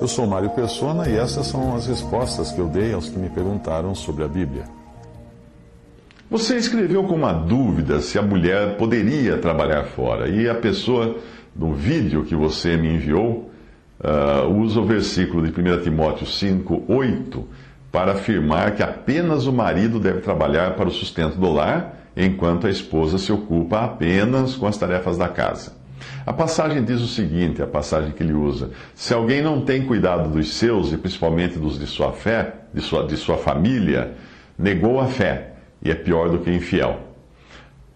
Eu sou Mário Persona e essas são as respostas que eu dei aos que me perguntaram sobre a Bíblia. Você escreveu com uma dúvida se a mulher poderia trabalhar fora e a pessoa no vídeo que você me enviou, uh, usa o versículo de 1 Timóteo 5, 8, para afirmar que apenas o marido deve trabalhar para o sustento do lar, enquanto a esposa se ocupa apenas com as tarefas da casa. A passagem diz o seguinte: a passagem que ele usa. Se alguém não tem cuidado dos seus, e principalmente dos de sua fé, de sua, de sua família, negou a fé e é pior do que infiel.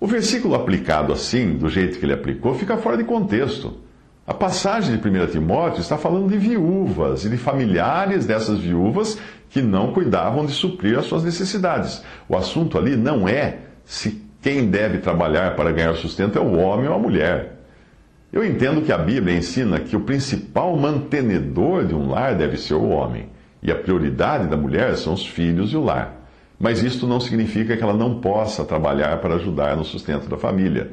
O versículo aplicado assim, do jeito que ele aplicou, fica fora de contexto. A passagem de 1 Timóteo está falando de viúvas e de familiares dessas viúvas que não cuidavam de suprir as suas necessidades. O assunto ali não é se quem deve trabalhar para ganhar sustento é o homem ou a mulher. Eu entendo que a Bíblia ensina que o principal mantenedor de um lar deve ser o homem, e a prioridade da mulher são os filhos e o lar. Mas isto não significa que ela não possa trabalhar para ajudar no sustento da família,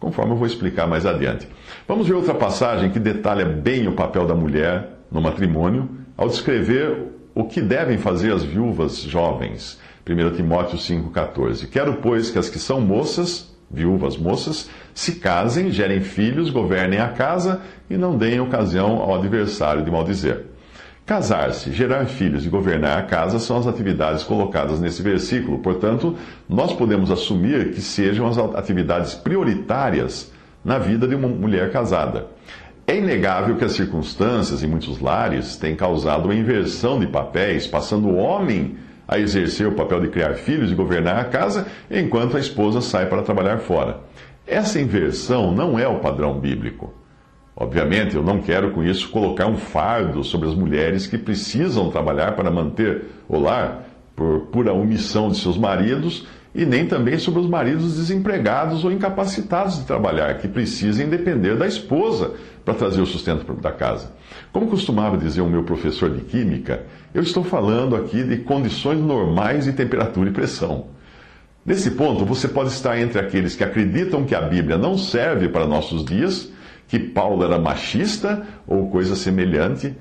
conforme eu vou explicar mais adiante. Vamos ver outra passagem que detalha bem o papel da mulher no matrimônio ao descrever o que devem fazer as viúvas jovens. 1 Timóteo 5,14. Quero, pois, que as que são moças, viúvas moças, se casem, gerem filhos, governem a casa e não deem ocasião ao adversário de maldizer. Casar-se, gerar filhos e governar a casa são as atividades colocadas nesse versículo, portanto, nós podemos assumir que sejam as atividades prioritárias na vida de uma mulher casada. É inegável que as circunstâncias em muitos lares têm causado uma inversão de papéis, passando o homem a exercer o papel de criar filhos e governar a casa, enquanto a esposa sai para trabalhar fora. Essa inversão não é o padrão bíblico. Obviamente, eu não quero com isso colocar um fardo sobre as mulheres que precisam trabalhar para manter o lar por pura omissão de seus maridos e nem também sobre os maridos desempregados ou incapacitados de trabalhar, que precisem depender da esposa para trazer o sustento da casa. Como costumava dizer o meu professor de química, eu estou falando aqui de condições normais de temperatura e pressão. Nesse ponto, você pode estar entre aqueles que acreditam que a Bíblia não serve para nossos dias que Paulo era machista ou coisa semelhante,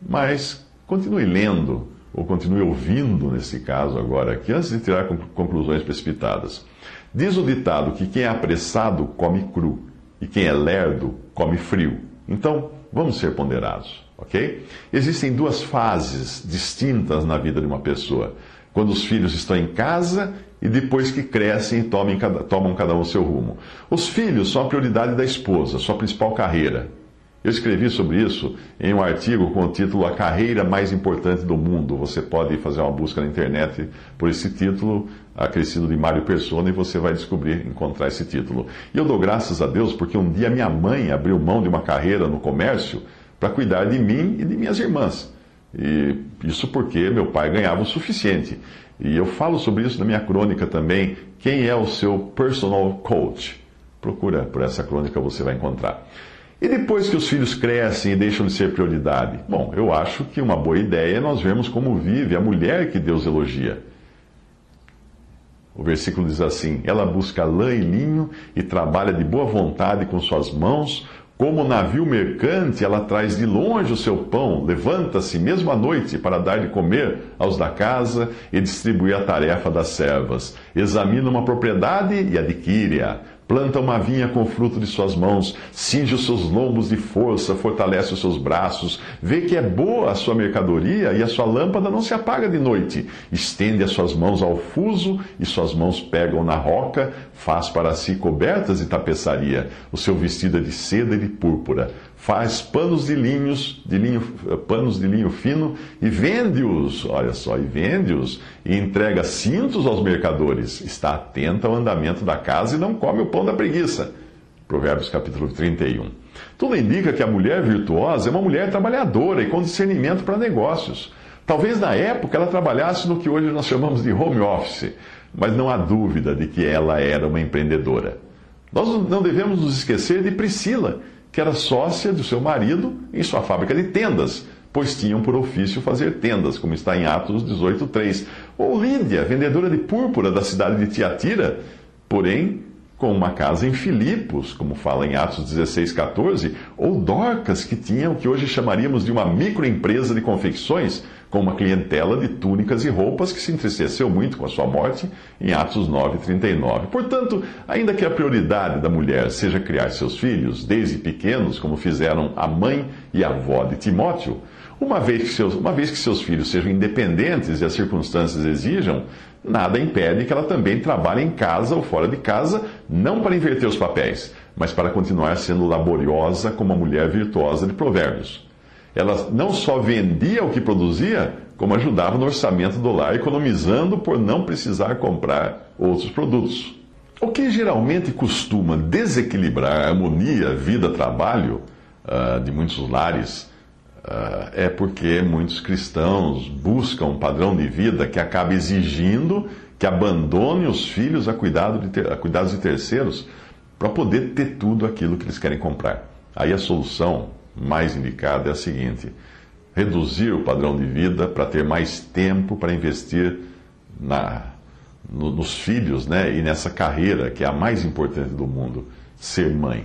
mas continue lendo, ou continue ouvindo nesse caso agora aqui, antes de tirar conclusões precipitadas. Diz o ditado que quem é apressado come cru e quem é lerdo come frio. Então, vamos ser ponderados, ok? Existem duas fases distintas na vida de uma pessoa quando os filhos estão em casa e depois que crescem e tomam cada, tomam cada um seu rumo. Os filhos são a prioridade da esposa, sua principal carreira. Eu escrevi sobre isso em um artigo com o título A Carreira Mais Importante do Mundo. Você pode fazer uma busca na internet por esse título, acrescido de Mário Persona, e você vai descobrir, encontrar esse título. E eu dou graças a Deus porque um dia minha mãe abriu mão de uma carreira no comércio para cuidar de mim e de minhas irmãs. E isso porque meu pai ganhava o suficiente. E eu falo sobre isso na minha crônica também. Quem é o seu personal coach? Procura por essa crônica, você vai encontrar. E depois que os filhos crescem e deixam de ser prioridade? Bom, eu acho que uma boa ideia é nós vermos como vive a mulher que Deus elogia. O versículo diz assim: Ela busca lã e linho e trabalha de boa vontade com suas mãos, como navio mercante, ela traz de longe o seu pão, levanta-se mesmo à noite para dar de comer aos da casa e distribuir a tarefa das servas. Examina uma propriedade e adquire-a Planta uma vinha com fruto de suas mãos, cinge os seus lombos de força, fortalece os seus braços, vê que é boa a sua mercadoria e a sua lâmpada não se apaga de noite. Estende as suas mãos ao fuso e suas mãos pegam na roca, faz para si cobertas de tapeçaria. O seu vestido é de seda e de púrpura faz panos de linhos, de linho, panos de linho fino e vende-os, olha só, e vende-os e entrega cintos aos mercadores. Está atenta ao andamento da casa e não come o pão da preguiça. Provérbios capítulo 31. Tudo indica que a mulher virtuosa é uma mulher trabalhadora e com discernimento para negócios. Talvez na época ela trabalhasse no que hoje nós chamamos de home office, mas não há dúvida de que ela era uma empreendedora. Nós não devemos nos esquecer de Priscila, que era sócia do seu marido em sua fábrica de tendas, pois tinham por ofício fazer tendas, como está em Atos 18:3. Ou Lídia, vendedora de púrpura da cidade de Tiatira, porém com uma casa em Filipos, como fala em Atos 16, 14, ou Dorcas, que tinha o que hoje chamaríamos de uma microempresa de confecções, com uma clientela de túnicas e roupas que se entristeceu muito com a sua morte, em Atos 9, 39. Portanto, ainda que a prioridade da mulher seja criar seus filhos, desde pequenos, como fizeram a mãe e a avó de Timóteo, uma vez, que seus, uma vez que seus filhos sejam independentes e as circunstâncias exijam, nada impede que ela também trabalhe em casa ou fora de casa, não para inverter os papéis, mas para continuar sendo laboriosa como a mulher virtuosa de Provérbios. Ela não só vendia o que produzia, como ajudava no orçamento do lar, economizando por não precisar comprar outros produtos. O que geralmente costuma desequilibrar a harmonia vida-trabalho uh, de muitos lares Uh, é porque muitos cristãos buscam um padrão de vida que acaba exigindo que abandone os filhos a, cuidado de ter, a cuidados de terceiros para poder ter tudo aquilo que eles querem comprar. Aí a solução mais indicada é a seguinte: reduzir o padrão de vida para ter mais tempo para investir na, no, nos filhos né, e nessa carreira que é a mais importante do mundo, ser mãe.